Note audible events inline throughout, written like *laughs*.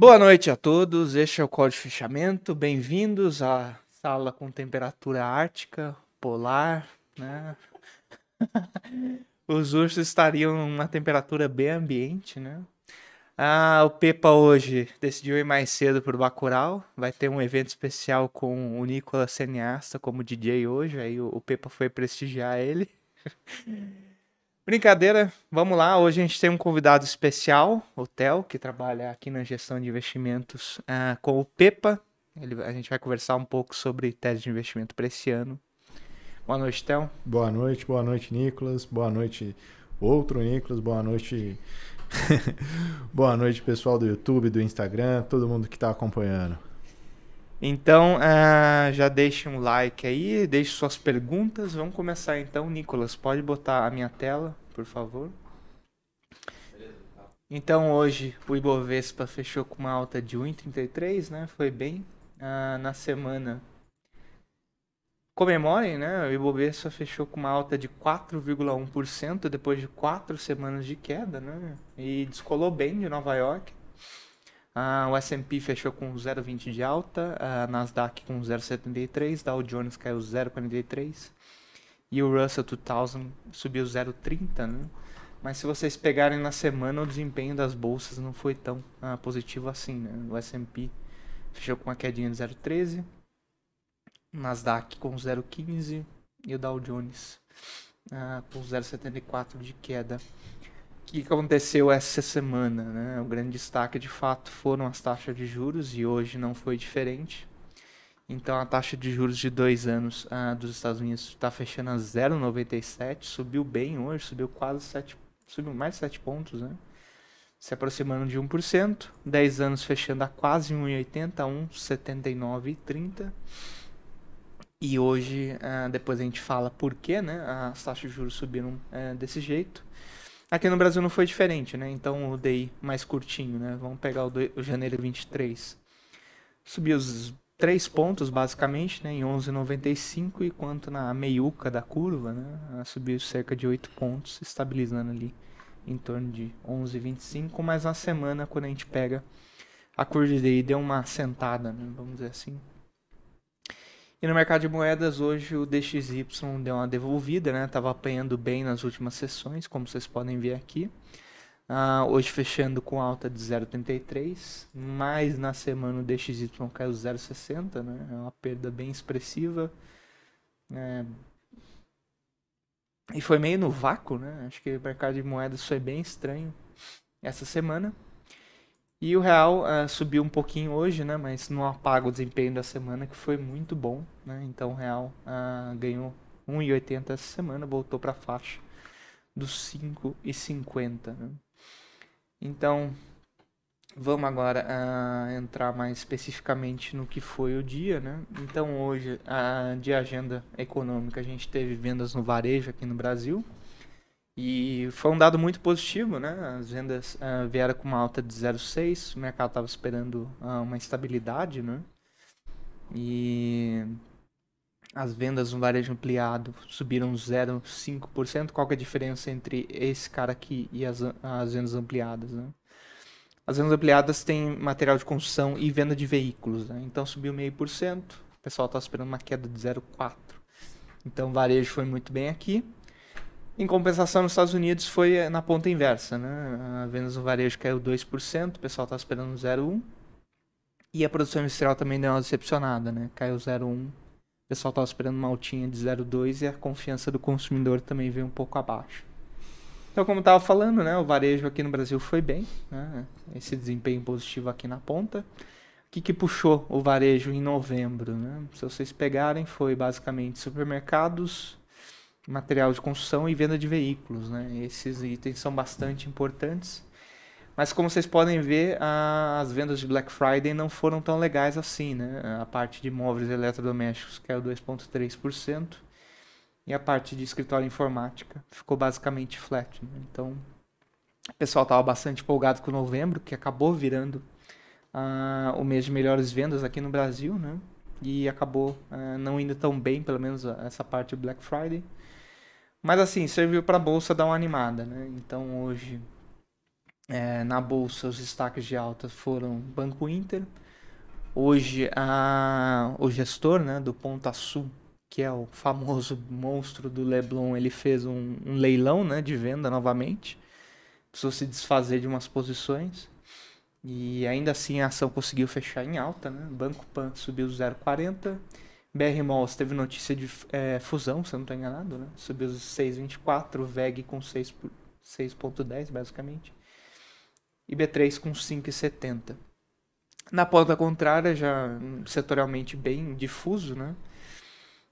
Boa noite a todos, este é o Código de Fechamento. Bem-vindos à sala com temperatura ártica, polar, né? *laughs* Os ursos estariam numa temperatura bem ambiente, né? Ah, o Pepa hoje decidiu ir mais cedo pro Bacurau. Vai ter um evento especial com o Nicolas Cineasta como DJ hoje. Aí o, o Pepa foi prestigiar ele. *laughs* Brincadeira, vamos lá. Hoje a gente tem um convidado especial, o Theo, que trabalha aqui na gestão de investimentos ah, com o Pepa. Ele, a gente vai conversar um pouco sobre tese de investimento para esse ano. Boa noite, Theo. Boa noite, boa noite, Nicolas. Boa noite, outro Nicolas. Boa noite, *laughs* Boa noite, pessoal do YouTube, do Instagram, todo mundo que está acompanhando. Então, uh, já deixe um like aí, deixe suas perguntas. Vamos começar então, Nicolas. Pode botar a minha tela, por favor. Então, hoje o Ibovespa fechou com uma alta de 1,33, né? Foi bem. Uh, na semana comemorem, né? O Ibovespa fechou com uma alta de 4,1% depois de quatro semanas de queda, né? E descolou bem de Nova York. Ah, o S&P fechou com 0,20 de alta, a Nasdaq com 0,73, Dow Jones caiu 0,43 e o Russell 2000 subiu 0,30, né? Mas se vocês pegarem na semana, o desempenho das bolsas não foi tão ah, positivo assim, né? O S&P fechou com uma quedinha de 0,13, Nasdaq com 0,15 e o Dow Jones uh, com 0,74 de queda. O que aconteceu essa semana? Né? O grande destaque de fato foram as taxas de juros e hoje não foi diferente. Então a taxa de juros de dois anos uh, dos Estados Unidos está fechando a 0,97, subiu bem hoje, subiu quase 7, subiu mais 7 pontos, né? se aproximando de 1%, 10 anos fechando a quase 1,80, 1,79,30. E hoje, uh, depois a gente fala por que né, as taxas de juros subiram uh, desse jeito. Aqui no Brasil não foi diferente, né? Então o DI mais curtinho, né? Vamos pegar o, do, o janeiro 23. Subiu os 3 pontos, basicamente, né? Em 11,95, enquanto na meiuca da curva, né? Subiu cerca de 8 pontos, estabilizando ali em torno de 11,25. Mas na semana, quando a gente pega a curva de deu uma sentada, né? Vamos dizer assim. E no mercado de moedas hoje o DXY deu uma devolvida, né? Tava apanhando bem nas últimas sessões, como vocês podem ver aqui. Uh, hoje fechando com alta de 0,33, mas na semana o DXY caiu 0,60, né? É uma perda bem expressiva. É... E foi meio no vácuo, né? Acho que o mercado de moedas foi bem estranho essa semana. E o real uh, subiu um pouquinho hoje, né? Mas não apaga o desempenho da semana, que foi muito bom, né? Então o real uh, ganhou 1,80 essa semana, voltou para a faixa dos 5,50, né? Então, vamos agora uh, entrar mais especificamente no que foi o dia, né? Então hoje, de agenda econômica, a gente teve vendas no varejo aqui no Brasil, e foi um dado muito positivo, né? As vendas uh, vieram com uma alta de 0,6, o mercado estava esperando uh, uma estabilidade, né? E as vendas no varejo ampliado subiram 0,5%. Qual é a diferença entre esse cara aqui e as, as vendas ampliadas, né? As vendas ampliadas têm material de construção e venda de veículos, né? Então subiu meio por cento. O pessoal está esperando uma queda de 0,4. Então o varejo foi muito bem aqui. Em compensação, nos Estados Unidos foi eh, na ponta inversa, né? A vendas no varejo caiu 2%, o pessoal está esperando 0,1%. E a produção industrial também deu uma decepcionada, né? Caiu 0,1%. Pessoal estava esperando uma altinha de 0,2% e a confiança do consumidor também veio um pouco abaixo. Então, como estava falando, né? O varejo aqui no Brasil foi bem, né? Esse desempenho positivo aqui na ponta. O que, que puxou o varejo em novembro, né? Se vocês pegarem, foi basicamente supermercados, material de construção e venda de veículos. Né? Esses itens são bastante importantes. Mas como vocês podem ver, a, as vendas de Black Friday não foram tão legais assim. Né? A parte de móveis eletrodomésticos caiu 2,3%. E a parte de escritório informática ficou basicamente flat. Né? Então, o pessoal estava bastante empolgado com novembro, que acabou virando uh, o mês de melhores vendas aqui no Brasil. Né? E acabou uh, não indo tão bem, pelo menos essa parte do Black Friday. Mas assim, serviu para a bolsa dar uma animada, né? Então hoje É, na bolsa, os destaques de alta foram Banco Inter. Hoje, a, o gestor né, do Ponta Sul, que é o famoso monstro do Leblon, ele fez um, um leilão né, de venda novamente. Precisou se desfazer de umas posições. E ainda assim a ação conseguiu fechar em alta. Né? Banco Pan subiu 0,40. BR Malls teve notícia de é, fusão, se eu não estou enganado. Né? Subiu 6,24. VEG com 6,10 basicamente e B3 com 5,70. Na ponta contrária, já setorialmente bem difuso, né?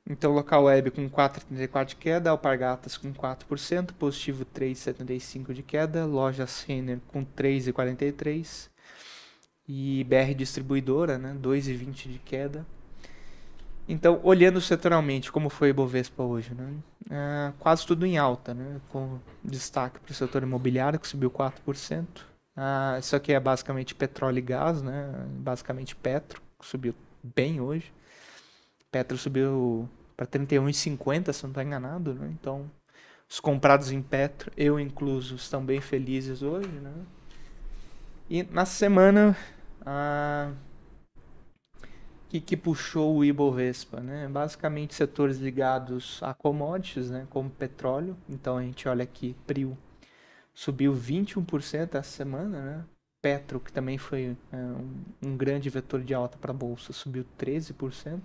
Então, local web com 4,34 de queda, Alpargatas com 4%, positivo 3,75 de queda, loja Renner com 3,43 e BR Distribuidora, né, 2,20 de queda. Então, olhando setorialmente, como foi o Ibovespa hoje, né? É, quase tudo em alta, né? com destaque para o setor imobiliário, que subiu 4%, ah, isso aqui é basicamente petróleo e gás, né? Basicamente Petro, subiu bem hoje. Petro subiu para 31,50, se não estou enganado, né? Então, os comprados em Petro, eu incluso, estão bem felizes hoje, né? E na semana, ah, que, que puxou o Ibovespa, né? Basicamente setores ligados a commodities, né? Como petróleo. Então a gente olha aqui, PRIO subiu 21% essa semana, né? Petro, que também foi é, um, um, grande vetor de alta para a bolsa, subiu 13%. Uh,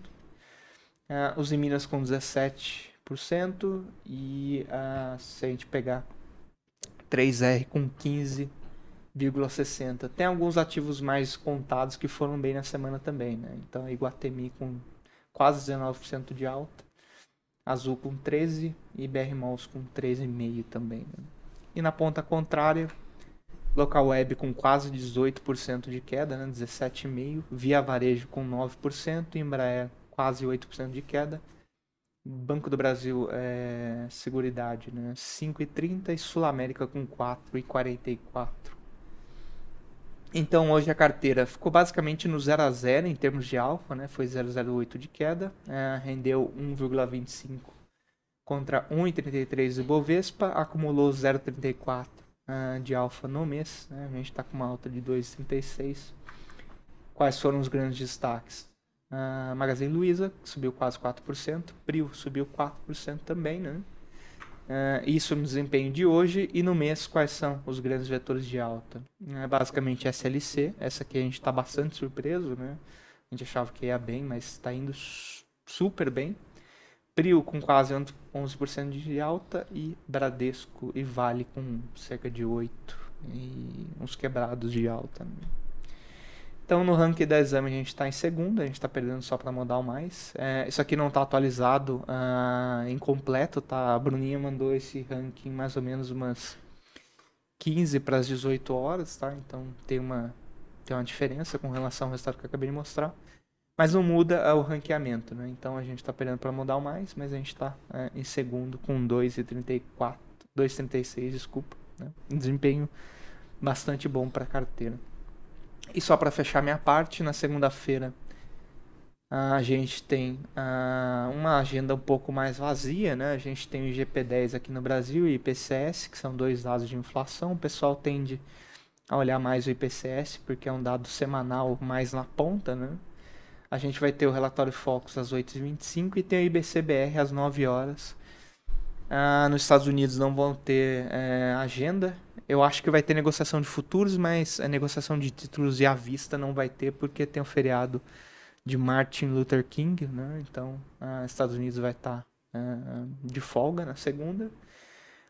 é, os em Minas com 17%. E uh, se a gente pegar 3R com 15,60%. Tem alguns ativos mais contados que foram bem na semana também, né? Então, Iguatemi com quase 19% de alta. Azul com 13% e BR Malls com 13,5% também. Né? E na ponta contrária, local web com quase 18% de queda, né, 17,5%, via varejo com 9%, Embraer quase 8% de queda, Banco do Brasil é, Seguridade né, 5,30% e Sul América com 4,44%. Então hoje a carteira ficou basicamente no 0 a 0 em termos de alfa, né? Foi 0,08 de queda, é, rendeu 1,25 contra 1,33 do Bovespa, acumulou 0,34 uh, de alfa no mês, né? a gente está com uma alta de 2,36. Quais foram os grandes destaques? Uh, Magazine Luiza subiu quase 4%, Prio subiu 4% também, né? Uh, isso no desempenho de hoje e no mês quais são os grandes vetores de alta? Uh, basicamente SLC, essa aqui a gente está bastante surpreso, né? A gente achava que ia bem, mas está indo super bem. Prio com quase 11% de alta e Bradesco e Vale com cerca de 8% e uns quebrados de alta. Então no ranking da exame a gente está em segundo, a gente está perdendo só para modal mais. É, isso aqui não está atualizado, uh, incompleto, tá? A Bruninha mandou esse ranking mais ou menos umas 15 para as 18 horas, tá? Então tem uma, tem uma diferença com relação ao resultado que eu acabei de mostrar. Mas não muda o ranqueamento, né? Então a gente está perdendo para mudar o mais, mas a gente está é, em segundo com 2,34, 2,36, desculpa. Né? Um desempenho bastante bom para carteira. E só para fechar minha parte, na segunda-feira a gente tem uh, uma agenda um pouco mais vazia, né? A gente tem o IGP-10 aqui no Brasil e o IPCS, que são dois dados de inflação. O pessoal tende a olhar mais o IPCS, porque é um dado semanal mais na ponta, né? A gente vai ter o relatório Focus às 8h25 e tem o IBCBR às 9 horas. Ah, nos Estados Unidos não vão ter é, agenda. Eu acho que vai ter negociação de futuros, mas a negociação de títulos e à vista não vai ter porque tem o feriado de Martin Luther King, né? Então, os Estados Unidos vai estar tá, é, de folga na segunda.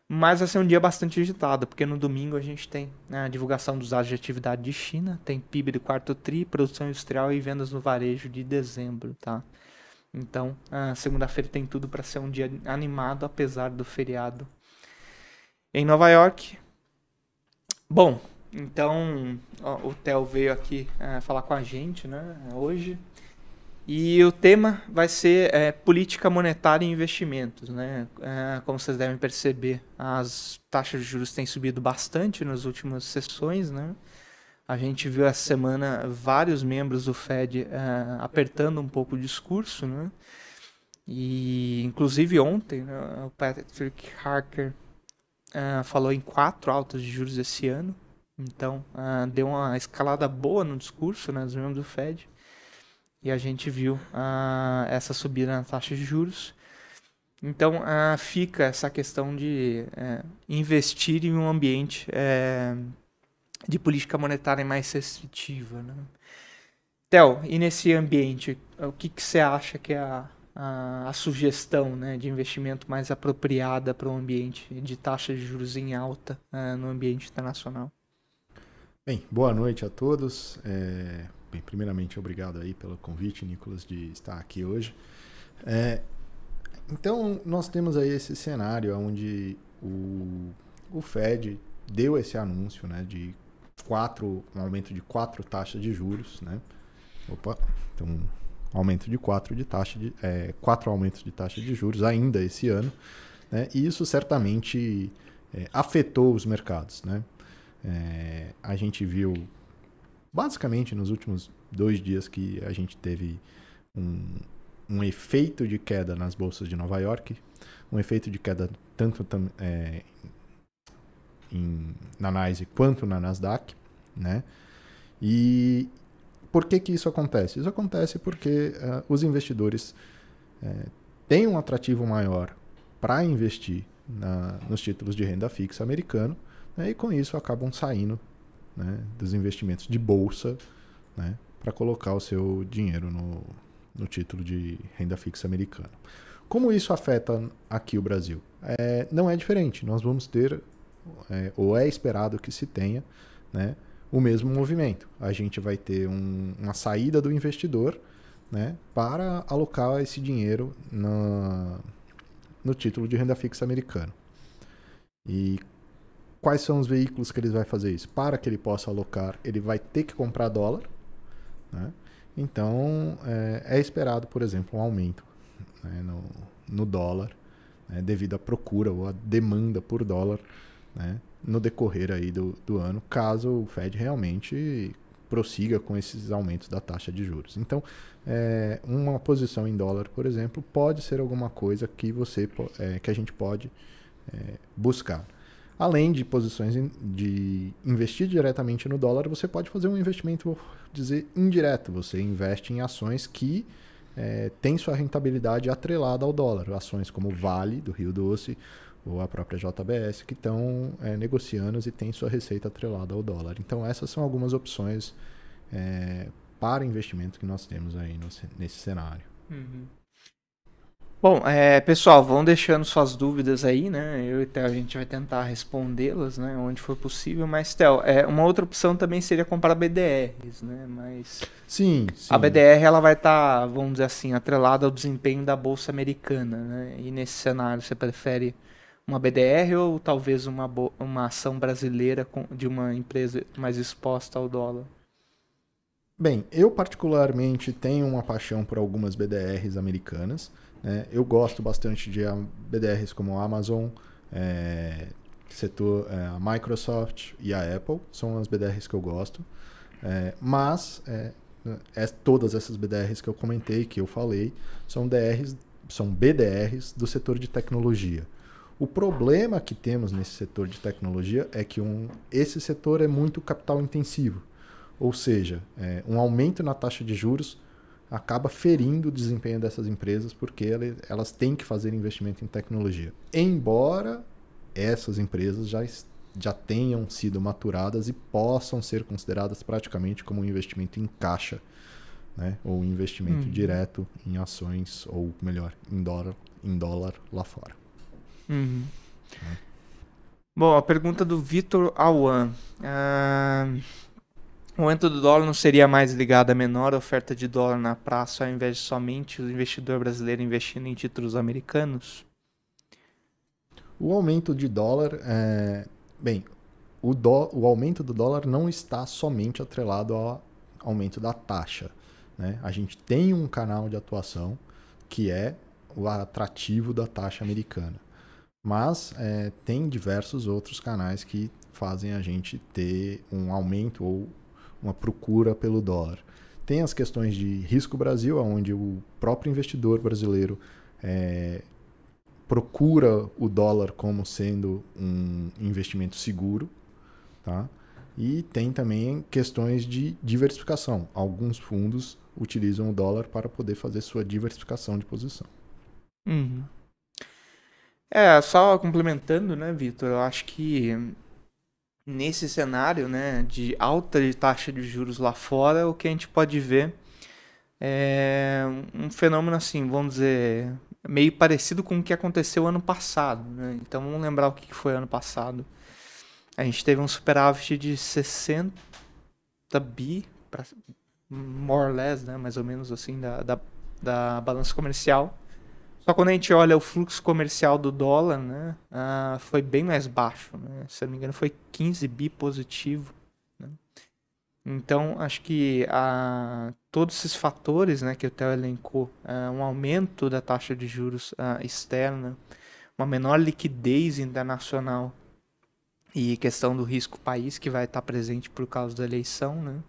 Mas vai ser um dia bastante agitado, porque no domingo a gente tem né, a divulgação dos dados de atividade de China, tem PIB do quarto TRI, produção industrial e vendas no varejo de dezembro, tá? Então, segunda-feira tem tudo para ser um dia animado, apesar do feriado em Nova York. Bom, então ó, o Theo veio aqui é, falar com a gente, né, hoje. E o tema vai ser é, política monetária e investimentos. Né? É, como vocês devem perceber, as taxas de juros têm subido bastante nas últimas sessões. Né? A gente viu essa semana vários membros do Fed é, apertando um pouco o discurso. Né? E, inclusive, ontem, né, o Patrick Harker é, falou em quatro altas de juros esse ano. Então, uh, deu uma escalada boa no discurso né, dos membros do Fed. E a gente viu uh, essa subida na taxa de juros. Então, uh, fica essa questão de uh, investir em um ambiente uh, de política monetária mais restritiva. Né? Theo, e nesse ambiente, o que, que você acha que é a, a, a sugestão né, de investimento mais apropriada para um ambiente de taxa de juros em alta uh, no ambiente internacional? Bem, boa noite a todos. É, bem, primeiramente, obrigado aí pelo convite, Nicolas, de estar aqui hoje. É, então, nós temos aí esse cenário onde o, o Fed deu esse anúncio né, de quatro, um aumento de quatro taxas de juros. Né? Opa, então, um aumento de quatro, de taxa de, é, quatro aumentos de taxa de juros ainda esse ano. Né? E isso certamente é, afetou os mercados. Né? É, a gente viu, basicamente, nos últimos dois dias que a gente teve um, um efeito de queda nas bolsas de Nova York, um efeito de queda tanto é, em, na NYSE quanto na Nasdaq, né? E por que que isso acontece? Isso acontece porque uh, os investidores uh, têm um atrativo maior para investir na, nos títulos de renda fixa americano né? e com isso acabam saindo né, dos investimentos de bolsa né, para colocar o seu dinheiro no, no título de renda fixa americano. Como isso afeta aqui o Brasil? É, não é diferente. Nós vamos ter, é, ou é esperado que se tenha, né, o mesmo movimento. A gente vai ter um, uma saída do investidor né, para alocar esse dinheiro na, no título de renda fixa americano. E quais são os veículos que ele vai fazer isso? Para que ele possa alocar, ele vai ter que comprar dólar. Né? Então, é, é esperado, por exemplo, um aumento né, no, no, dólar, né, devido à procura ou à demanda por dólar né, no decorrer aí do, do ano, caso o Fed realmente prossiga com esses aumentos da taxa de juros. Então, é, uma posição em dólar, por exemplo, pode ser alguma coisa que você é, que a gente pode é, buscar. Além de posições de investir diretamente no dólar, você pode fazer um investimento, vou dizer, indireto. Você investe em ações que é, têm sua rentabilidade atrelada ao dólar. Ações como Vale, do Rio Doce, ou a própria JBS, que estão é, negociando e têm sua receita atrelada ao dólar. Então, essas são algumas opções é, para investimento que nós temos aí no, nesse cenário. Uhum. Bom, é, pessoal, vão deixando suas dúvidas aí, né? Eu e Theo, a gente vai tentar respondê-las, né? Onde for possível. Mas, Theo, é, uma outra opção também seria comprar BDRs, né? Mas... Sim, sim. A BDR, ela vai estar, tá, vamos dizer assim, atrelada ao desempenho da Bolsa Americana, né? E nesse cenário, você prefere uma BDR ou talvez uma, uma ação brasileira de uma empresa mais exposta ao dólar? Bem, eu particularmente tenho uma paixão por algumas BDRs americanas. Né? Eu gosto bastante de BDRs como a Amazon, é, setor, é, a Microsoft e a Apple, são as BDRs que eu gosto. É, mas é, é, todas essas BDRs que eu comentei, que eu falei, são, DRs, são BDRs do setor de tecnologia. O problema que temos nesse setor de tecnologia é que um, esse setor é muito capital intensivo. Ou seja, é, um aumento na taxa de juros acaba ferindo o desempenho dessas empresas porque elas têm que fazer investimento em tecnologia. Embora essas empresas já, já tenham sido maturadas e possam ser consideradas praticamente como um investimento em caixa, né? ou um investimento uhum. direto em ações, ou melhor, em dólar, em dólar lá fora. Uhum. É. Bom, a pergunta do Vitor Awan. Uh, o aumento do dólar não seria mais ligado à menor oferta de dólar na praça ao invés de somente o investidor brasileiro investindo em títulos americanos? O aumento de dólar, é... bem, o, do... o aumento do dólar não está somente atrelado ao aumento da taxa. Né? A gente tem um canal de atuação que é o atrativo da taxa americana. Mas é, tem diversos outros canais que fazem a gente ter um aumento ou uma procura pelo dólar. Tem as questões de risco Brasil, onde o próprio investidor brasileiro é, procura o dólar como sendo um investimento seguro. Tá? E tem também questões de diversificação. Alguns fundos utilizam o dólar para poder fazer sua diversificação de posição. Uhum. É, só complementando, né, Vitor? Eu acho que nesse cenário, né, de alta taxa de juros lá fora, o que a gente pode ver é um fenômeno assim, vamos dizer, meio parecido com o que aconteceu ano passado, né? Então vamos lembrar o que foi ano passado. A gente teve um superávit de 60 bi, more or less, né, mais ou menos assim, da, da, da balança comercial. Só quando a gente olha o fluxo comercial do dólar, né, uh, foi bem mais baixo. Né? Se não me engano, foi 15 bi positivo. Né? Então, acho que uh, todos esses fatores né, que o Theo elencou, uh, um aumento da taxa de juros externa, uma menor liquidez internacional e questão do risco país que vai estar presente por causa da eleição, né?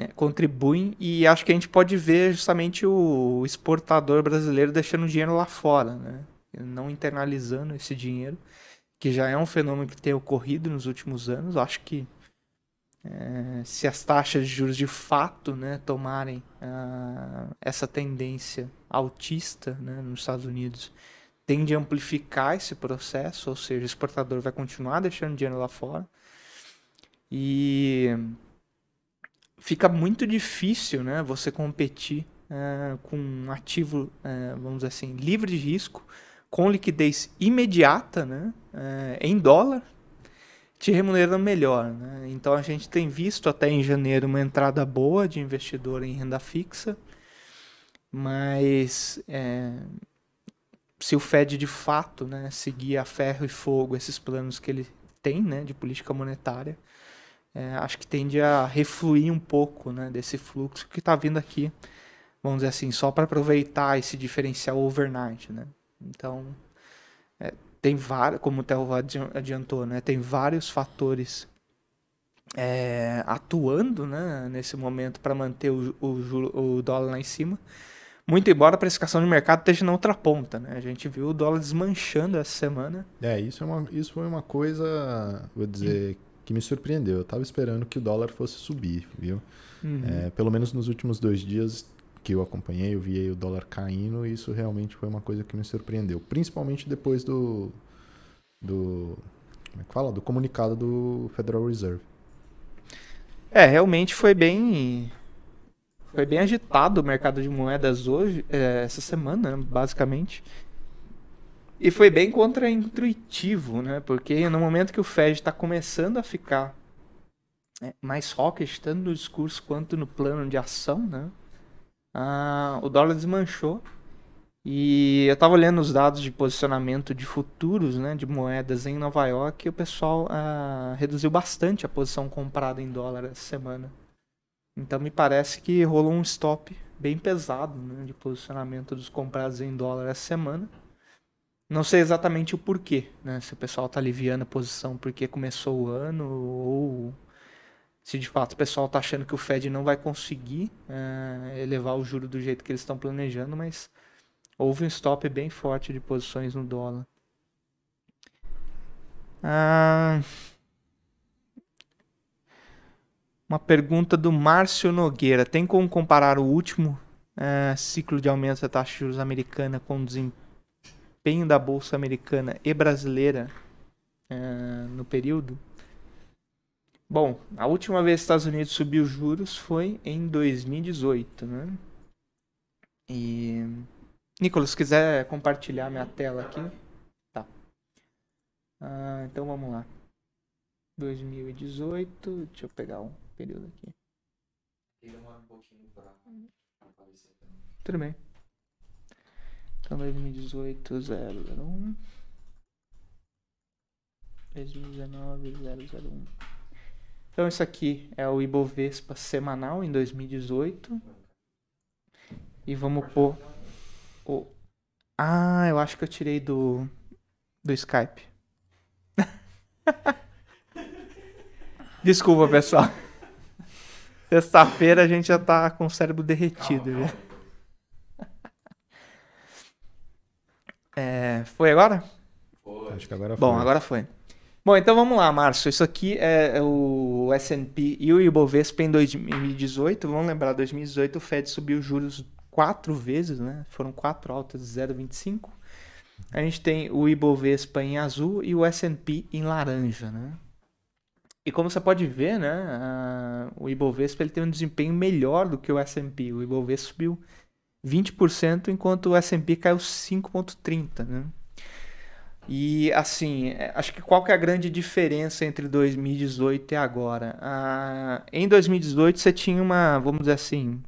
Né, contribuem e acho que a gente pode ver justamente o exportador brasileiro deixando dinheiro lá fora, né? não internalizando esse dinheiro, que já é um fenômeno que tem ocorrido nos últimos anos. Acho que é, se as taxas de juros de fato né, tomarem uh, essa tendência altista né, nos Estados Unidos, tende a amplificar esse processo, ou seja, o exportador vai continuar deixando dinheiro lá fora. E fica muito difícil né, você competir uh, com um ativo, uh, vamos dizer assim, livre de risco, com liquidez imediata né, uh, em dólar, te remunerando melhor. Né? Então a gente tem visto até em janeiro uma entrada boa de investidor em renda fixa, mas é, se o Fed de fato né, seguir a ferro e fogo esses planos que ele tem né, de política monetária, é, acho que tende a refluir um pouco né, desse fluxo que está vindo aqui, vamos dizer assim, só para aproveitar esse diferencial overnight. Né? Então, é, tem vários, como o Theo adiantou, né, tem vários fatores é, atuando né, nesse momento para manter o, o, o dólar lá em cima. Muito embora a precificação de mercado esteja na outra ponta, né? A gente viu o dólar desmanchando essa semana. É, isso, é uma, isso foi uma coisa, vou dizer, que me surpreendeu. Eu estava esperando que o dólar fosse subir, viu? Uhum. É, pelo menos nos últimos dois dias que eu acompanhei, eu vi o dólar caindo e isso realmente foi uma coisa que me surpreendeu. Principalmente depois do. do como é que fala? Do comunicado do Federal Reserve. É, realmente foi bem. Foi bem agitado o mercado de moedas hoje, é, essa semana, basicamente. E foi bem contraintuitivo, né? Porque no momento que o Fed está começando a ficar né, mais hawkish, tanto no discurso quanto no plano de ação, né? Ah, o dólar desmanchou. E eu estava olhando os dados de posicionamento de futuros, né, de moedas em Nova York, e o pessoal ah, reduziu bastante a posição comprada em dólar essa semana. Então me parece que rolou um stop bem pesado né, de posicionamento dos comprados em dólar essa semana. Não sei exatamente o porquê, né? Se o pessoal está aliviando a posição porque começou o ano ou se de fato o pessoal está achando que o Fed não vai conseguir é, elevar o juro do jeito que eles estão planejando, mas houve um stop bem forte de posições no dólar. Ah, uma pergunta do Márcio Nogueira. Tem como comparar o último é, ciclo de aumento da taxa de juros americana com o desempenho desempenho da bolsa americana e brasileira uh, no período? Bom, a última vez que os Estados Unidos subiu juros foi em 2018, né? E Nicolas, se quiser compartilhar minha tela aqui, tá? Uh, então vamos lá. 2018, deixa eu pegar um período aqui. Tudo bem. Então 2018 001 2019 001 Então isso aqui é o Ibovespa semanal em 2018 e vamos pôr o Ah, eu acho que eu tirei do do Skype. *laughs* Desculpa, pessoal. Sexta-feira a gente já tá com o cérebro derretido, calma, calma. É, foi agora? Foi. Acho que agora foi. Bom, agora foi. Bom, então vamos lá, Márcio. Isso aqui é o S&P e o Ibovespa em 2018. Vamos lembrar, 2018 o Fed subiu juros quatro vezes, né? Foram quatro altas de 0,25. A gente tem o Ibovespa em azul e o S&P em laranja, né? E como você pode ver, né, a, o Ibovespa ele tem um desempenho melhor do que o S&P. O Ibovespa subiu 20%, enquanto o S&P caiu 5,30%, né? E assim, é, acho que qual que é a grande diferença entre 2018 e agora? Ah, em 2018 você tinha uma, vamos dizer assim,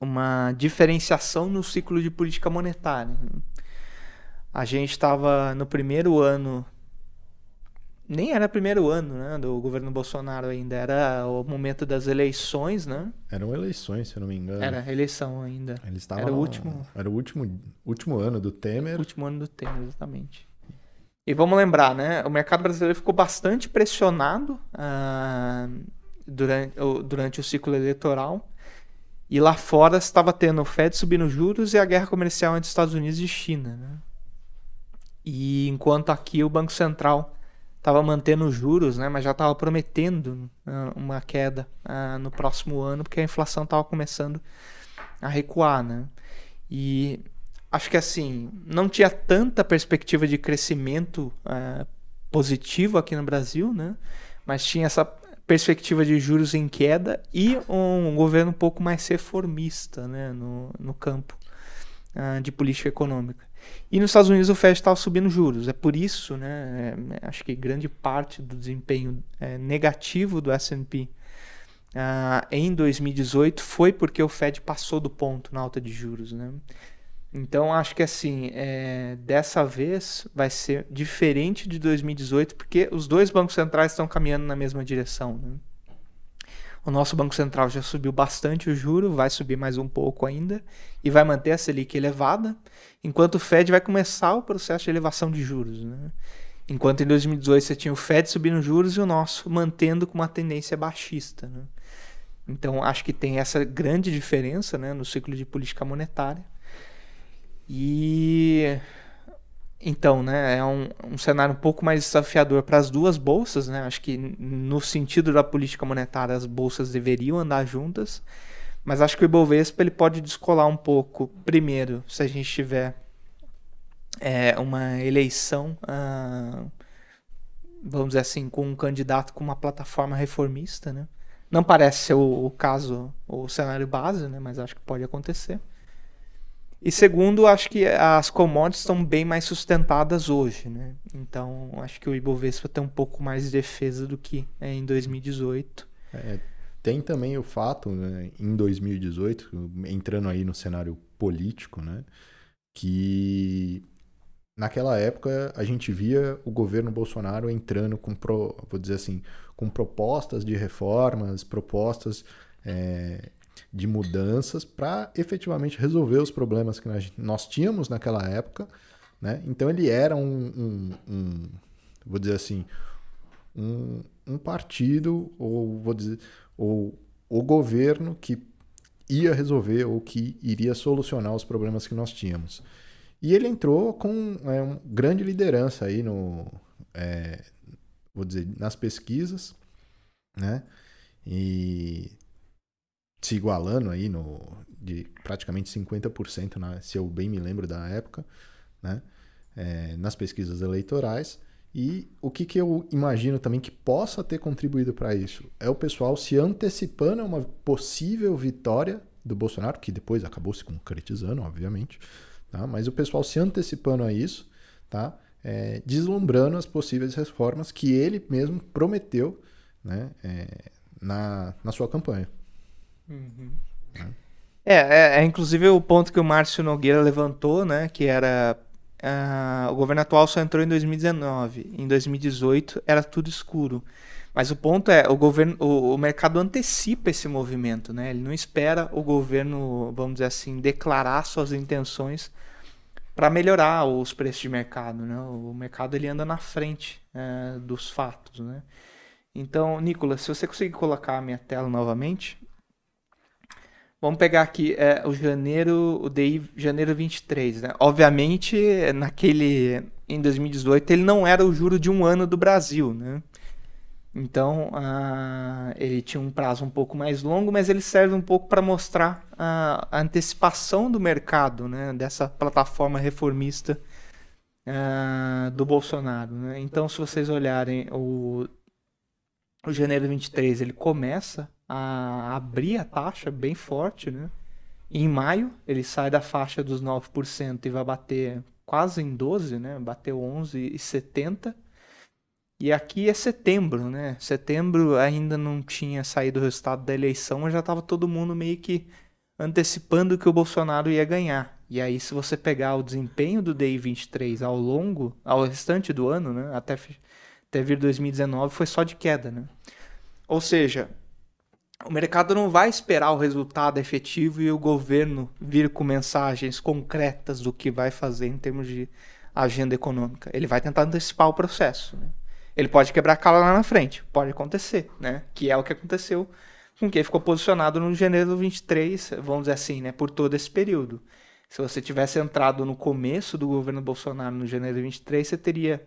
uma diferenciação no ciclo de política monetária. A gente estava no primeiro ano, nem era primeiro ano né, do governo Bolsonaro ainda, era o momento das eleições, né? Eram eleições, se eu não me engano. Era eleição ainda. Eles era o último. Era o último, último ano do Temer. Último ano do Temer, exatamente. E vamos lembrar, né? O mercado brasileiro ficou bastante pressionado uh, durante, durante o ciclo eleitoral. E lá fora estava tendo o Fed subindo juros e a guerra comercial entre Estados Unidos e China. Né? E enquanto aqui o Banco Central estava mantendo juros, né, mas já estava prometendo uh, uma queda uh, no próximo ano, porque a inflação estava começando a recuar. Né? E acho que assim, não tinha tanta perspectiva de crescimento uh, positivo aqui no Brasil, né? mas tinha essa perspectiva de juros em queda e um governo um pouco mais reformista né, no, no campo uh, de política econômica. E nos Estados Unidos o Fed estava subindo juros. É por isso, né, é, acho que grande parte do desempenho é, negativo do S&P uh, em 2018 foi porque o Fed passou do ponto na alta de juros. Né? Então acho que assim, é, dessa vez vai ser diferente de 2018, porque os dois bancos centrais estão caminhando na mesma direção. Né? O nosso Banco Central já subiu bastante o juro, vai subir mais um pouco ainda e vai manter a Selic elevada, enquanto o Fed vai começar o processo de elevação de juros. Né? Enquanto em 2018 você tinha o Fed subindo juros e o nosso mantendo com uma tendência baixista. Né? Então acho que tem essa grande diferença né, no ciclo de política monetária. E então, né, é um, um cenário um pouco mais desafiador para as duas bolsas, né? Acho que no sentido da política monetária as bolsas deveriam andar juntas, mas acho que o Ibovespa ele pode descolar um pouco. Primeiro, se a gente tiver é, uma eleição, ah, vamos dizer assim, com um candidato com uma plataforma reformista, né? Não parece ser o, o caso, o cenário base, né? Mas acho que pode acontecer. E segundo, acho que as commodities estão bem mais sustentadas hoje, né? Então, acho que o Ibovespa tem um pouco mais de defesa do que é em 2018. É, tem também o fato, né, em 2018, entrando aí no cenário político, né? Que naquela época a gente via o governo Bolsonaro entrando com, pro, vou dizer assim, com propostas de reformas, propostas é, de mudanças para efetivamente resolver os problemas que nós, tínhamos naquela época. Né? Então ele era um, um, um vou dizer assim, um, um, partido, ou vou dizer, ou o governo que ia resolver ou que iria solucionar os problemas que nós tínhamos. E ele entrou com é, uma grande liderança aí no, é, vou dizer, nas pesquisas, né? E se igualando aí no de praticamente 50%, na, se eu bem me lembro da época, né? É, nas pesquisas eleitorais. E o que, que eu imagino também que possa ter contribuído para isso é o pessoal se antecipando a uma possível vitória do Bolsonaro, que depois acabou se concretizando, obviamente, tá? mas o pessoal se antecipando a isso, tá? É, deslumbrando as possíveis reformas que ele mesmo prometeu né? É, na, na sua campanha. Uhum. É, é, é, inclusive o ponto que o Márcio Nogueira levantou, né? Que era. Uh, o governo atual só entrou em 2019. Em 2018 era tudo escuro. Mas o ponto é, o governo, o, o, mercado antecipa esse movimento, né? Ele não espera o governo, vamos dizer assim, declarar suas intenções para melhorar os preços de mercado, né? O mercado ele anda na frente é, dos fatos, né? Então, Nicolas, se você conseguir colocar a minha tela novamente, Vamos pegar aqui é, o janeiro, o DI janeiro 23, né? Obviamente, naquele em 2018 ele não era o juro de um ano do Brasil, né? Então, uh, ele tinha um prazo um pouco mais longo, mas ele serve um pouco para mostrar a, a, antecipação do mercado, né, dessa plataforma reformista uh, do Bolsonaro. Né? Então, se vocês olharem o, o janeiro 23, ele começa a abrir a taxa bem forte, né? Em maio, ele sai da faixa dos 9% e vai bater quase em 12, né? Bateu 11,70 e aqui é setembro, né? Setembro ainda não tinha saído o resultado da eleição, mas já estava todo mundo meio que antecipando que o Bolsonaro ia ganhar. E aí, se você pegar o desempenho do DI 23 ao longo, ao restante do ano, né? Até, até vir 2019, foi só de queda, né? Ou seja, o mercado não vai esperar o resultado efetivo e o governo vir com mensagens concretas do que vai fazer em termos de agenda econômica. Ele vai tentar antecipar o processo. Né? Ele pode quebrar a cala lá na frente, pode acontecer, né? Que é o que aconteceu com quem ficou posicionado no janeiro 23, vamos dizer assim, né? Por todo esse período. Se você tivesse entrado no começo do governo Bolsonaro no janeiro 23, você teria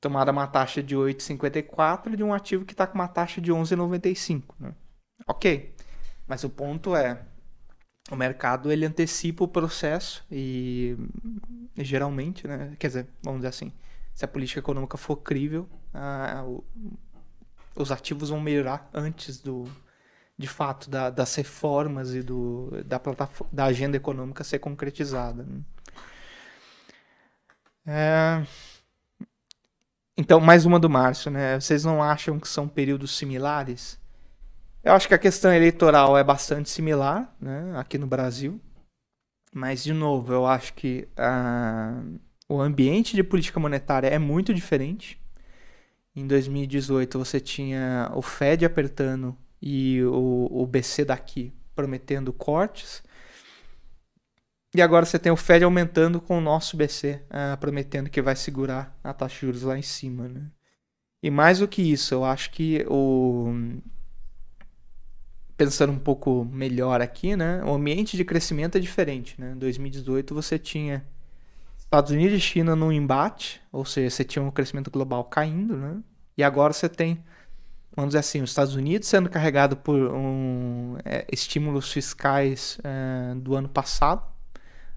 tomado uma taxa de 8,54 de um ativo que está com uma taxa de 11,95, né? Ok, mas o ponto é, o mercado ele antecipa o processo e, geralmente, né? Quer dizer, vamos dizer assim, se a política econômica for crível, o, os ativos vão melhorar antes do, de fato, da, das reformas e do, da, da agenda econômica ser concretizada. Né? É... Então, mais uma do Márcio, né? Vocês não acham que são períodos similares? Eu acho que a questão eleitoral é bastante similar, né? Aqui no Brasil. Mas, de novo, eu acho que ah, o ambiente de política monetária é muito diferente. Em 2018 você tinha o Fed apertando e o, o BC daqui prometendo cortes. E agora você tem o Fed aumentando com o nosso BC, uh, ah, prometendo que vai segurar a taxa de juros lá em cima. Né? E mais do que isso, eu acho que o. Pensando um pouco melhor aqui, né? O ambiente de crescimento é diferente. Né? Em 2018 você tinha Estados Unidos e China num embate, ou seja, você tinha um crescimento global caindo, né? E agora você tem, vamos dizer assim, os Estados Unidos sendo carregado por um, é, estímulos fiscais é, do ano passado.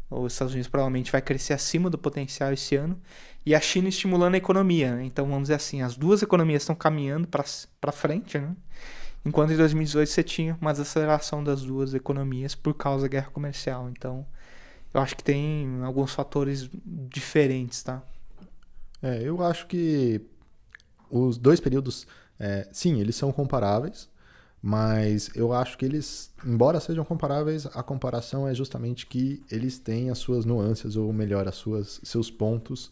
Os Estados Unidos provavelmente vai crescer acima do potencial esse ano. E a China estimulando a economia. Né? Então, vamos dizer assim, as duas economias estão caminhando para frente, né? Enquanto em 2018 você tinha uma desaceleração das duas economias por causa da guerra comercial. Então, eu acho que tem alguns fatores diferentes, tá? É, eu acho que os dois períodos, é, sim, eles são comparáveis, mas eu acho que eles, embora sejam comparáveis, a comparação é justamente que eles têm as suas nuances, ou melhor, as suas, seus pontos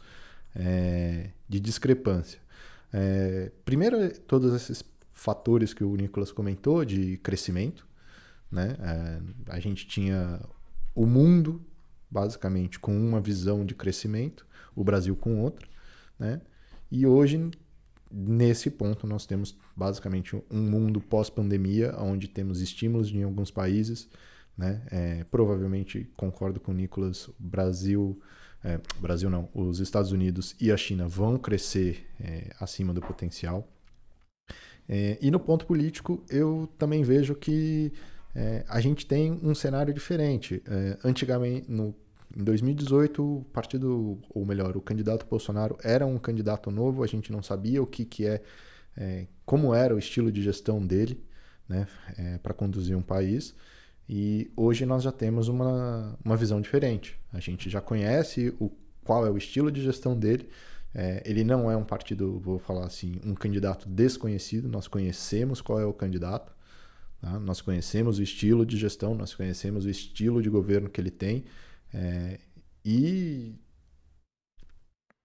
é, de discrepância. É, primeiro, todos esses fatores que o Nicolas comentou de crescimento, né? É, a gente tinha o mundo basicamente com uma visão de crescimento, o Brasil com outra, né? E hoje nesse ponto nós temos basicamente um mundo pós-pandemia, onde temos estímulos em alguns países, né? É, provavelmente concordo com o Nicolas, o Brasil, é, Brasil não, os Estados Unidos e a China vão crescer é, acima do potencial. É, e no ponto político, eu também vejo que é, a gente tem um cenário diferente. É, antigamente, no, em 2018, o partido, ou melhor, o candidato Bolsonaro era um candidato novo, a gente não sabia o que, que é, é como era o estilo de gestão dele né, é, para conduzir um país. E hoje nós já temos uma, uma visão diferente. A gente já conhece o, qual é o estilo de gestão dele. É, ele não é um partido, vou falar assim, um candidato desconhecido. Nós conhecemos qual é o candidato. Tá? Nós conhecemos o estilo de gestão, nós conhecemos o estilo de governo que ele tem é, e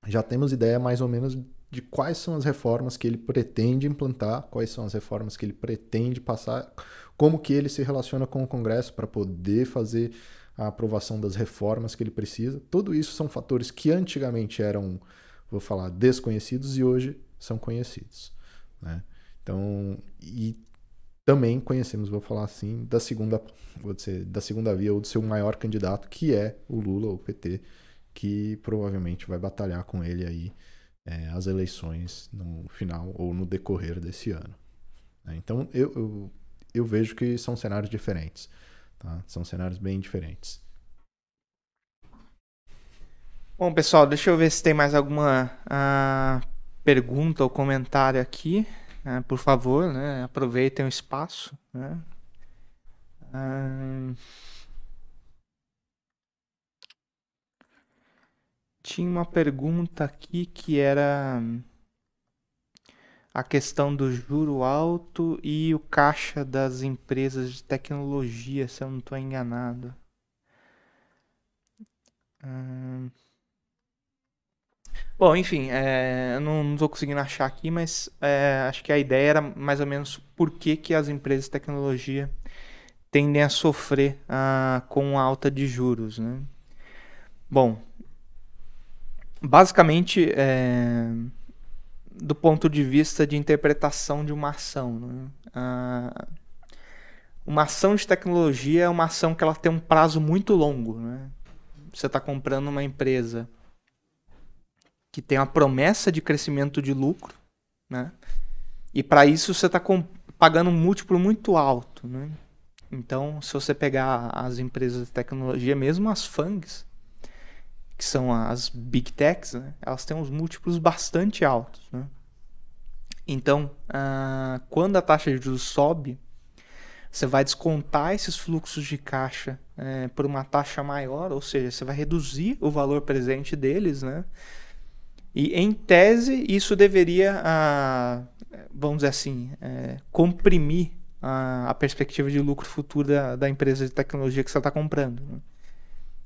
já temos ideia mais ou menos de quais são as reformas que ele pretende implantar, quais são as reformas que ele pretende passar, como que ele se relaciona com o Congresso para poder fazer a aprovação das reformas que ele precisa. Tudo isso são fatores que antigamente eram, vou falar, desconhecidos e hoje são conhecidos. Né? Então, e também conhecemos, vou falar assim, da segunda, vou dizer, da segunda via ou do seu maior candidato, que é o Lula, o PT, que provavelmente vai batalhar com ele aí é, as eleições no final ou no decorrer desse ano. Né? Então eu, eu, eu, vejo que são cenários diferentes. Tá? São cenários bem diferentes. Bom, pessoal, deixa eu ver se tem mais alguma uh, pergunta ou comentário aqui. Uh, por favor, né? aproveitem o espaço. Né? Uh... Tinha uma pergunta aqui que era a questão do juro alto e o caixa das empresas de tecnologia, se eu não estou enganado. Hum... Bom, enfim, é, eu não estou conseguindo achar aqui, mas é, acho que a ideia era mais ou menos por que, que as empresas de tecnologia tendem a sofrer ah, com alta de juros. Né? Bom, basicamente, é, do ponto de vista de interpretação de uma ação. Né? Ah, uma ação de tecnologia é uma ação que ela tem um prazo muito longo. Né? Você está comprando uma empresa que tem uma promessa de crescimento de lucro, né? e para isso você está pagando um múltiplo muito alto. Né? Então, se você pegar as empresas de tecnologia, mesmo as FANGs, que são as big techs, né? elas têm uns múltiplos bastante altos. Né? Então, ah, quando a taxa de juros sobe, você vai descontar esses fluxos de caixa é, por uma taxa maior, ou seja, você vai reduzir o valor presente deles, né? E em tese, isso deveria, ah, vamos dizer assim, é, comprimir a, a, perspectiva de lucro futuro da, da empresa de tecnologia que você está comprando. Né?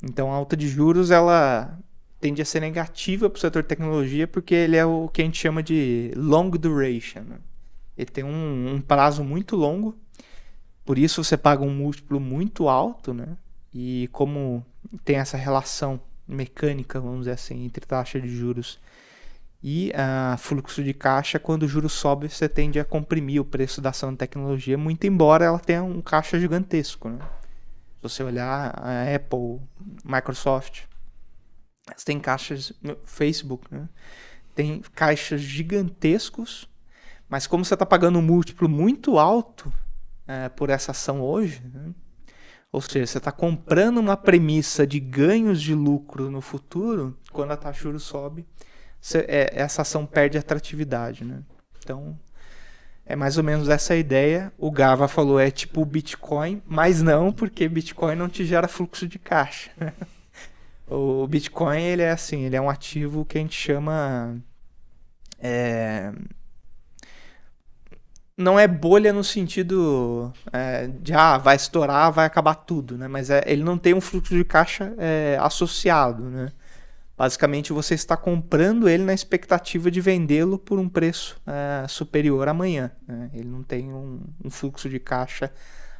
Então a alta de juros ela tende a ser negativa para o setor de tecnologia porque ele é o que a gente chama de long duration. Né? Ele tem um, um, prazo muito longo, por isso você paga um múltiplo muito alto, né? E como tem essa relação mecânica, vamos dizer assim, entre taxa de juros e uh, fluxo de caixa, quando o juro sobe, você tende a comprimir o preço da ação de tecnologia, muito embora ela tenha um caixa gigantesco. Né? Se você olhar a Apple, Microsoft, tem caixas Facebook, né? Tem caixas gigantescos, mas como você está pagando um múltiplo muito alto é, por essa ação hoje, né? Ou seja, você está comprando uma premissa de ganhos de lucro no futuro, quando a taxa de juros sobe, você, é, essa ação perde atratividade. Né? Então, é mais ou menos essa ideia. O Gava falou é tipo o Bitcoin, mas não, porque Bitcoin não te gera fluxo de caixa. *laughs* o Bitcoin ele é assim, ele é um ativo que a gente chama é, não é bolha no sentido é, de ah, vai estourar, vai acabar tudo, né? Mas é, ele não tem um fluxo de caixa é, associado, né? Basicamente, você está comprando ele na expectativa de vendê-lo por um preço é, superior amanhã. Né? Ele não tem um, um, fluxo de caixa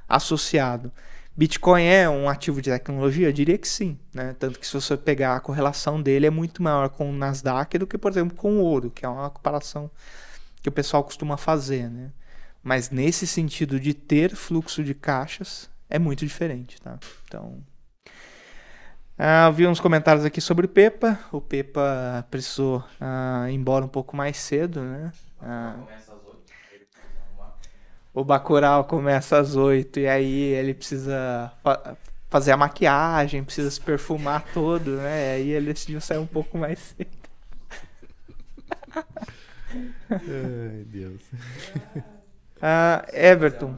associado. Bitcoin é um ativo de tecnologia? Eu diria que sim. Né? Tanto que se você pegar a correlação dele é muito maior com o Nasdaq do que, por exemplo, com o ouro, que é uma comparação que o pessoal costuma fazer. Né? Mas nesse sentido de ter fluxo de caixas, é muito diferente. Tá? Então, ah, vi uns comentários aqui sobre o Pepa. O Pepa precisou ah, ir embora um pouco mais cedo, né? Ah, o Bacurau começa às 8 e aí ele precisa fa fazer a maquiagem, precisa se perfumar todo, né? E aí ele decidiu sair um pouco mais cedo. Ai, Deus. *laughs* Ah, Everton.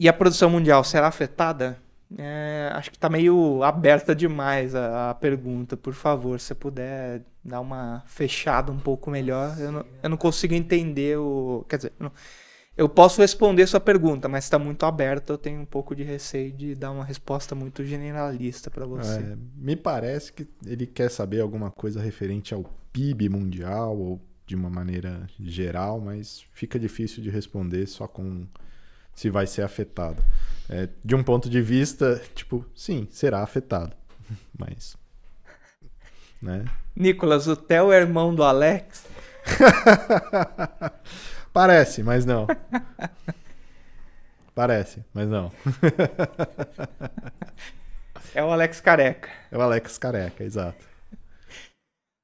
E a produção mundial será afetada? É, acho que está meio aberta demais a, a, pergunta. Por favor, se puder dar uma fechada um pouco melhor. Eu não, eu não consigo entender o. Quer dizer, não, eu posso responder sua pergunta, mas está muito aberta. Eu tenho um pouco de receio de dar uma resposta muito generalista para você. É, me parece que ele quer saber alguma coisa referente ao PIB mundial ou de uma maneira geral, mas fica difícil de responder só com se vai ser afetado. É, de um ponto de vista, tipo, sim, será afetado. *laughs* Mas. Né? Nicolas, o Theo é irmão do Alex? *laughs* Parece, mas não. *laughs* Parece, mas não. É o Alex Careca. É o Alex Careca, exato.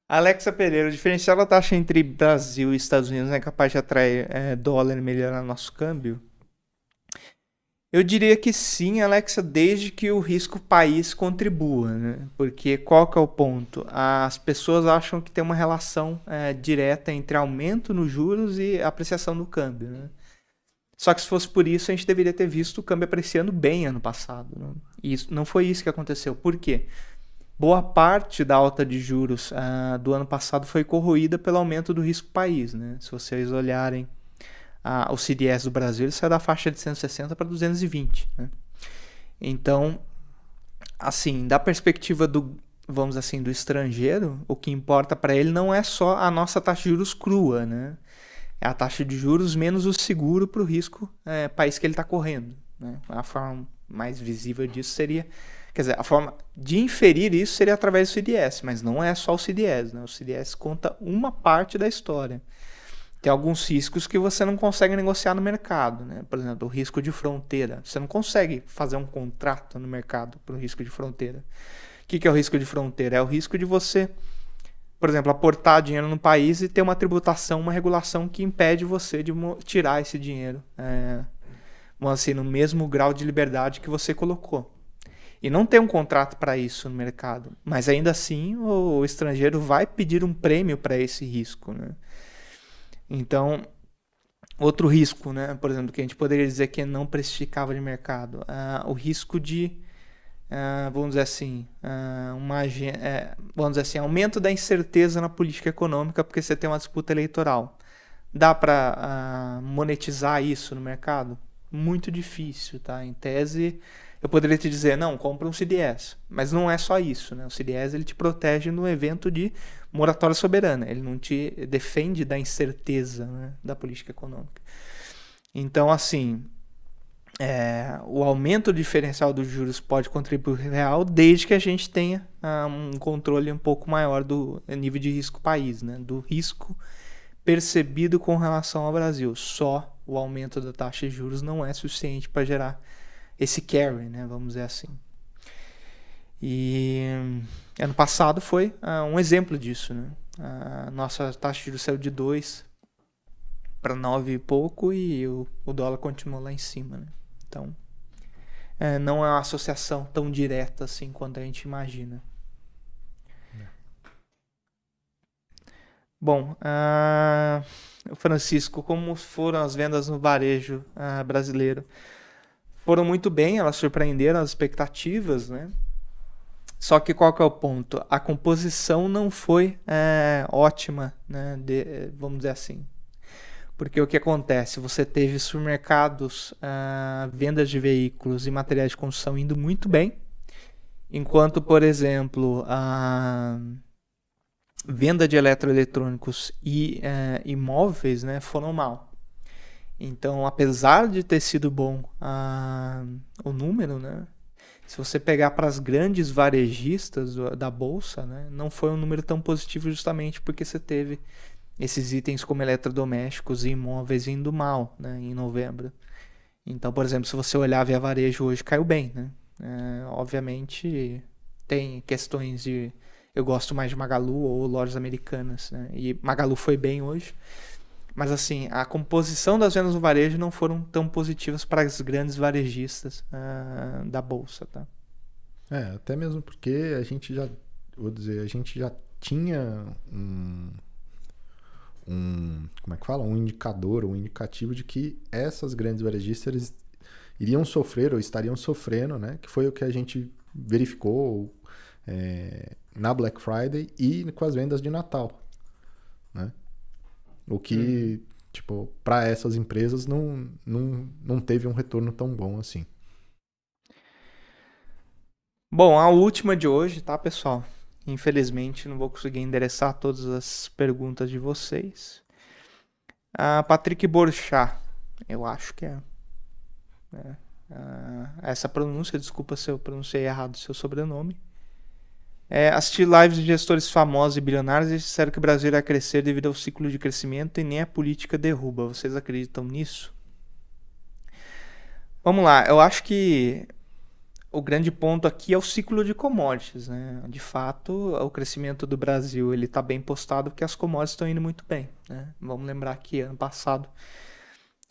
Alexa Pereira, o diferencial da taxa entre Brasil e Estados Unidos é capaz de atrair é, dólar e melhorar nosso câmbio? Eu diria que sim, Alexa, desde que o risco país contribua, né? Porque qual que é o ponto? As pessoas acham que tem uma relação é, direta entre aumento nos juros e apreciação do câmbio, né? Só que se fosse por isso, a gente deveria ter visto o câmbio apreciando bem ano passado. Né? E isso, não foi isso que aconteceu. Por quê? Boa parte da alta de juros uh, do ano passado foi corroída pelo aumento do risco país. Né? Se vocês olharem uh, o CDS do Brasil, ele saiu da faixa de 160 para 220. Né? Então, assim, da perspectiva do, vamos assim, do estrangeiro, o que importa para ele não é só a nossa taxa de juros crua, né? É a taxa de juros menos o seguro para o risco é, país que ele está correndo. Né? A forma mais visível disso seria Quer dizer, a forma de inferir isso seria através do CDS, mas não é só o CDS. Né? O CDS conta uma parte da história. Tem alguns riscos que você não consegue negociar no mercado. Né? Por exemplo, o risco de fronteira. Você não consegue fazer um contrato no mercado para o risco de fronteira. O que, que é o risco de fronteira? É o risco de você, por exemplo, aportar dinheiro no país e ter uma tributação, uma regulação que impede você de tirar esse dinheiro. É, assim, no mesmo grau de liberdade que você colocou. E não tem um contrato para isso no mercado. Mas ainda assim, o, estrangeiro vai pedir um prêmio para esse risco. Né? Então, outro risco, né? por exemplo, que a gente poderia dizer que não precificava de mercado, uh, o risco de, uh, vamos dizer assim, uh, uma, uh, vamos dizer assim, aumento da incerteza na política econômica porque você tem uma disputa eleitoral. Dá para monetizar isso no mercado? Muito difícil, tá? Em tese, eu poderia te dizer, não, compra um CDS. Mas não é só isso, né? O CDS ele te protege no evento de moratória soberana. Ele não te defende da incerteza né, da política econômica. Então, assim, é, o aumento diferencial dos juros pode contribuir real desde que a gente tenha ah, um controle um pouco maior do nível de risco país, né? do risco percebido com relação ao Brasil. Só o aumento da taxa de juros não é suficiente para gerar esse carry, né, vamos dizer assim. E ano passado foi uh, um exemplo disso. Né? A nossa taxa de juros saiu de 2 para 9 e pouco e o, o dólar continuou lá em cima. Né? Então, é, não é uma associação tão direta assim quanto a gente imagina. Bom, uh, Francisco, como foram as vendas no varejo uh, brasileiro? Foram muito bem, elas surpreenderam as expectativas, né? Só que qual que é o ponto? A composição não foi é, ótima, né? De, vamos dizer assim. Porque o que acontece? Você teve supermercados, uh, vendas de veículos e materiais de construção indo muito bem, enquanto, por exemplo, a venda de eletroeletrônicos e uh, imóveis né, foram mal. Então, apesar de ter sido bom a, o número, né? Se você pegar para as grandes varejistas da bolsa, né, não foi um número tão positivo justamente porque você teve esses itens como eletrodomésticos e imóveis indo mal, né, em novembro. Então, por exemplo, se você olhar via varejo hoje, caiu bem, né? É, obviamente tem questões de eu gosto mais de Magalu ou lojas americanas, né? E Magalu foi bem hoje. Mas assim, a composição das vendas no varejo não foram tão positivas para as grandes varejistas uh, da bolsa, tá? É, até mesmo porque a gente já, vou dizer, a gente já tinha um, um como é que fala, um indicador, um indicativo de que essas grandes varejistas iriam sofrer ou estariam sofrendo, né? Que foi o que a gente verificou é, na Black Friday e com as vendas de Natal, né? O que, uhum. tipo, para essas empresas não, não, não teve um retorno tão bom assim. Bom, a última de hoje, tá, pessoal? Infelizmente, não vou conseguir endereçar todas as perguntas de vocês. A Patrick Borchat, eu acho que é. é essa pronúncia, desculpa se eu pronunciei errado o seu sobrenome. É, assisti lives de gestores famosos e bilionários e disseram que o Brasil irá crescer devido ao ciclo de crescimento e nem a política derruba. Vocês acreditam nisso? Vamos lá, eu acho que o grande ponto aqui é o ciclo de commodities, né? De fato, o crescimento do Brasil ele está bem postado porque as commodities estão indo muito bem. Né? Vamos lembrar que ano passado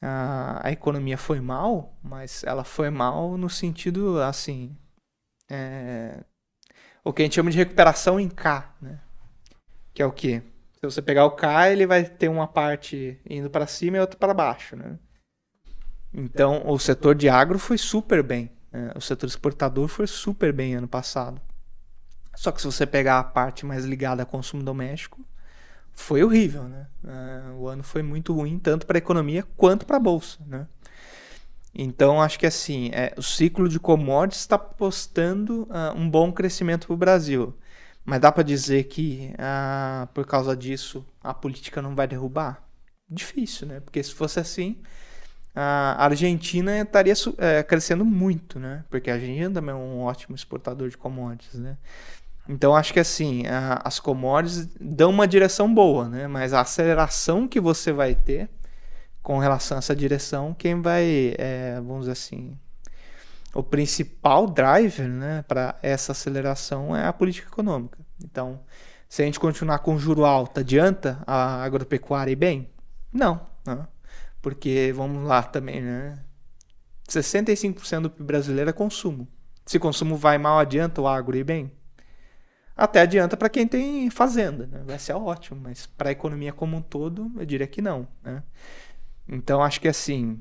a, a economia foi mal, mas ela foi mal no sentido assim, é, o que a gente chama de recuperação em K, né? Que é o quê? Se você pegar o K, ele vai ter uma parte indo para cima e outra para baixo, né? Então, o setor de agro foi super bem. Né? O setor exportador foi super bem ano passado. Só que se você pegar a parte mais ligada ao consumo doméstico, foi horrível, né? Uh, o ano foi muito ruim, tanto para a economia quanto para a bolsa, né? Então, acho que assim, é, o ciclo de commodities está postando uh, um bom crescimento para o Brasil. Mas dá para dizer que, uh, por causa disso, a política não vai derrubar? Difícil, né? Porque se fosse assim, a Argentina estaria é, crescendo muito, né? Porque a Argentina também é um ótimo exportador de commodities, né? Então acho que assim, a, as commodities dão uma direção boa, né? Mas a aceleração que você vai ter com relação a essa direção, quem vai, é, vamos dizer assim, o principal driver, né, para essa aceleração é a política econômica. Então, se a gente continuar com juro alto, adianta a agropecuária ir bem? Não, né? porque vamos lá também, né? 65% do PIB brasileiro é consumo. Se consumo vai mal, adianta o agro ir bem? Até adianta para quem tem fazenda, né? vai ser ótimo, mas para a economia como um todo, eu diria que não. Né? Então, acho que assim,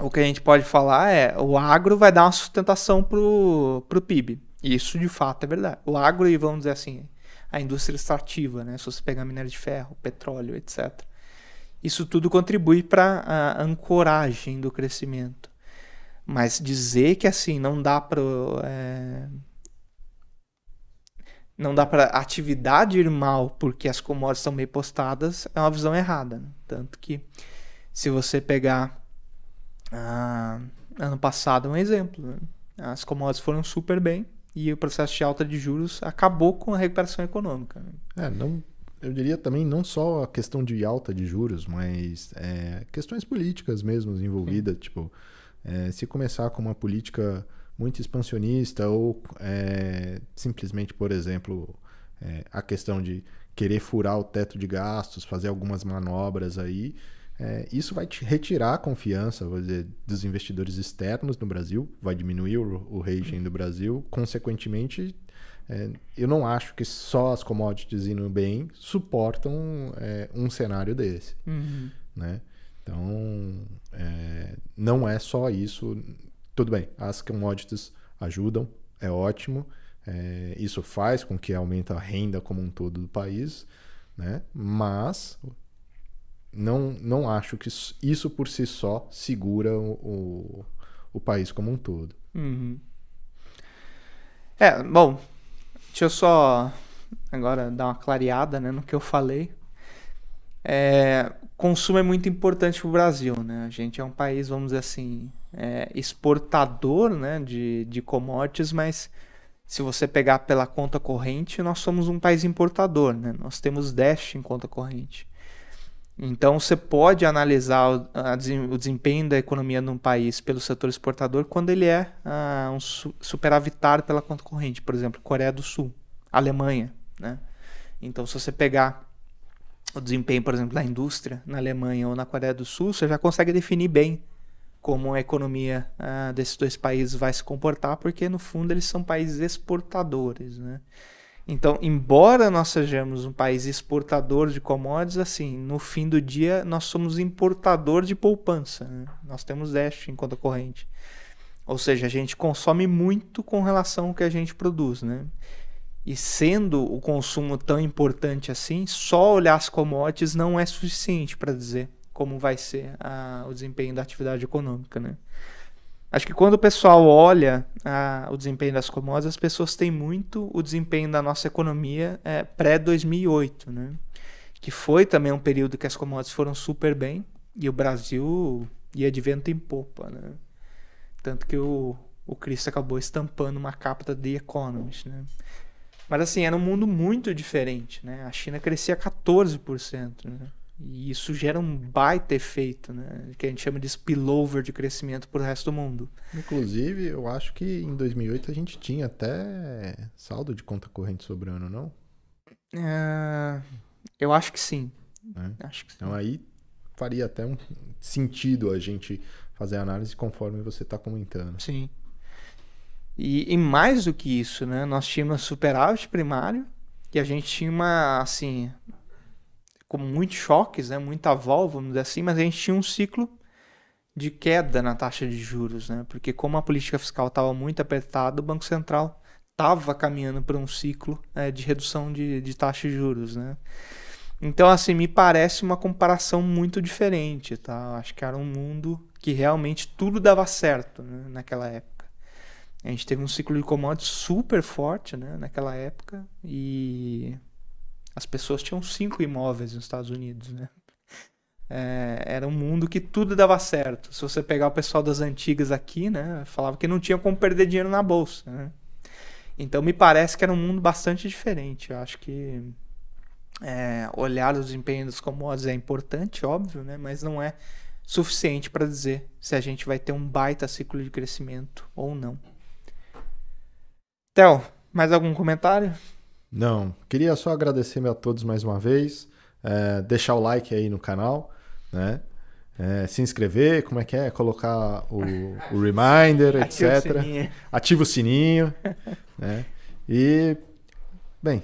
o que a gente pode falar é o agro vai dar uma sustentação para o PIB. Isso de fato é verdade. O agro e vamos dizer assim, a indústria extrativa, né? se você pegar minério de ferro, petróleo, etc. Isso tudo contribui para a ancoragem do crescimento. Mas dizer que assim não dá para é, não dá para atividade ir mal porque as commodities estão bem postadas é uma visão errada. Né? Tanto que se você pegar ah, ano passado, um exemplo, né? as commodities foram super bem e o processo de alta de juros acabou com a recuperação econômica. Né? É, não, eu diria também não só a questão de alta de juros, mas é, questões políticas mesmo envolvidas. Sim. Tipo, é, se começar com uma política muito expansionista ou é, simplesmente, por exemplo, é, a questão de querer furar o teto de gastos, fazer algumas manobras aí, é, isso vai te retirar a confiança dizer, dos investidores externos no Brasil, vai diminuir o, o rating do Brasil, consequentemente, é, eu não acho que só as commodities indo bem suportam é, um cenário desse, uhum. né? Então, é, não é só isso tudo bem, as commodities ajudam, é ótimo. É, isso faz com que aumente a renda como um todo do país, né? mas não, não acho que isso por si só segura o, o, o país como um todo. Uhum. É, bom, deixa eu só agora dar uma clareada né, no que eu falei. É, consumo é muito importante para o Brasil, né? A gente é um país, vamos dizer assim, é, exportador né, de, de commodities, mas se você pegar pela conta corrente, nós somos um país importador, né? Nós temos déficit em conta corrente. Então você pode analisar o, desempenho da economia num país pelo setor exportador quando ele é ah, um superavitário pela conta corrente, por exemplo, Coreia do Sul, Alemanha, né? Então se você pegar o desempenho, por exemplo, da indústria na Alemanha ou na Coreia do Sul, você já consegue definir bem como a economia ah, desses dois países vai se comportar, porque no fundo eles são países exportadores, né? Então, embora nós sejamos um país exportador de commodities, assim, no fim do dia nós somos importador de poupança. Né? Nós temos déficit em conta corrente. Ou seja, a gente consome muito com relação ao que a gente produz, né? E sendo o consumo tão importante assim, só olhar as commodities não é suficiente para dizer como vai ser a, o desempenho da atividade econômica, né? Acho que quando o pessoal olha a, o desempenho das commodities, as pessoas têm muito o desempenho da nossa economia é, pré-2008, né? Que foi também um período que as commodities foram super bem e o Brasil ia de vento em popa, né? Tanto que o, o Cristo acabou estampando uma capa da The Economist, né? Mas assim, era um mundo muito diferente, né? A China crescia 14%, né? E isso gera um baita efeito, né? Que a gente chama de spillover de crescimento para o resto do mundo. Inclusive, eu acho que em 2008 a gente tinha até saldo de conta corrente sobrando, não? É, eu acho que sim. É. Acho que sim. Então aí faria até um sentido a gente fazer a análise conforme você está comentando. Sim. E, e, mais do que isso, né? Nós tínhamos superávit primário e a gente tinha uma, assim, com muitos choques, né? Muita válvula, vamos dizer assim, mas a gente tinha um ciclo de queda na taxa de juros, né? Porque como a política fiscal estava muito apertada, o Banco Central estava caminhando para um ciclo é, de redução de, de taxa de juros, né? Então, assim, me parece uma comparação muito diferente, tá? Acho que era um mundo que realmente tudo dava certo né, naquela época. A gente teve um ciclo de commodities super forte né, naquela época e as pessoas tinham cinco imóveis nos Estados Unidos, né? É, era um mundo que tudo dava certo. Se você pegar o pessoal das antigas aqui, né, falava que não tinha como perder dinheiro na bolsa. Né? Então me parece que era um mundo bastante diferente. Eu acho que é, olhar o desempenho dos commodities é importante, óbvio, né? mas não é suficiente para dizer se a gente vai ter um baita ciclo de crescimento ou não. Theo, mais algum comentário? Não, queria só agradecer a todos mais uma vez, é, deixar o like aí no canal, né? É, se inscrever, como é que é? Colocar o, o reminder, *laughs* etc. Ativa o sininho. *laughs* né? E, bem,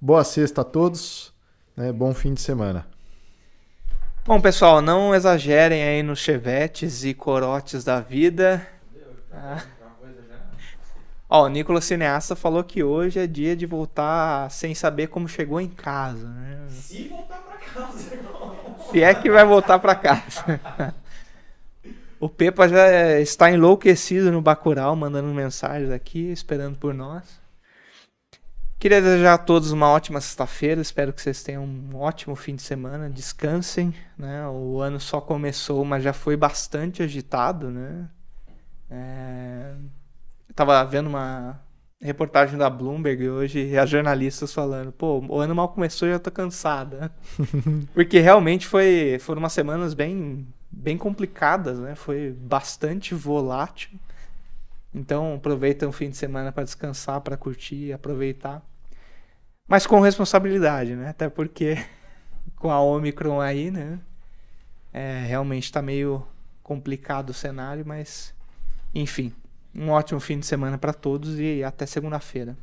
boa sexta a todos, né? bom fim de semana. Bom, pessoal, não exagerem aí nos chevetes e corotes da vida. Ah. Ó, o Nicolas Cineasta falou que hoje é dia de voltar sem saber como chegou em casa. Né? Se voltar pra casa, irmão. Se é que vai voltar para casa. o Pepa já está enlouquecido no Bacurau, mandando mensagens aqui, esperando por nós. Queria desejar a todos uma ótima sexta-feira. Espero que vocês tenham um ótimo fim de semana. Descansem, né? O ano só começou, mas já foi bastante agitado, né? É... Tava vendo uma reportagem da Bloomberg hoje e as jornalistas falando, pô, o ano mal começou e já tô cansada. *laughs* Porque realmente foi, foram umas semanas bem, bem complicadas, né? Foi bastante volátil. Então aproveita um fim de semana para descansar, para curtir, aproveitar. Mas com responsabilidade, né? Até porque *laughs* com a Omicron aí, né? É, realmente está meio complicado o cenário, mas enfim. Um ótimo fim de semana para todos e até segunda-feira.